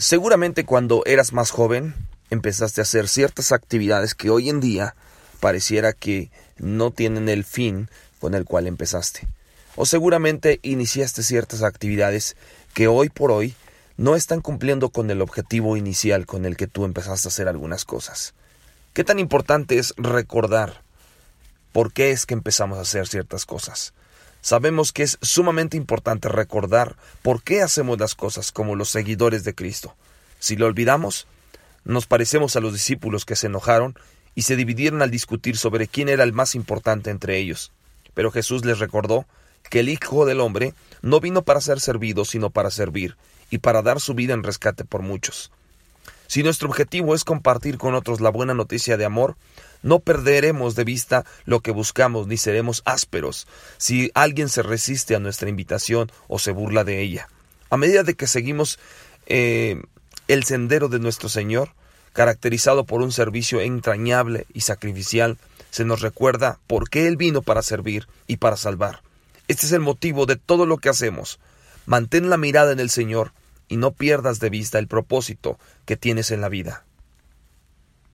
Seguramente cuando eras más joven empezaste a hacer ciertas actividades que hoy en día pareciera que no tienen el fin con el cual empezaste. O seguramente iniciaste ciertas actividades que hoy por hoy no están cumpliendo con el objetivo inicial con el que tú empezaste a hacer algunas cosas. ¿Qué tan importante es recordar por qué es que empezamos a hacer ciertas cosas? Sabemos que es sumamente importante recordar por qué hacemos las cosas como los seguidores de Cristo. Si lo olvidamos, nos parecemos a los discípulos que se enojaron y se dividieron al discutir sobre quién era el más importante entre ellos. Pero Jesús les recordó que el Hijo del Hombre no vino para ser servido, sino para servir, y para dar su vida en rescate por muchos. Si nuestro objetivo es compartir con otros la buena noticia de amor, no perderemos de vista lo que buscamos ni seremos ásperos si alguien se resiste a nuestra invitación o se burla de ella. A medida de que seguimos eh, el sendero de nuestro Señor, caracterizado por un servicio entrañable y sacrificial, se nos recuerda por qué Él vino para servir y para salvar. Este es el motivo de todo lo que hacemos. Mantén la mirada en el Señor y no pierdas de vista el propósito que tienes en la vida.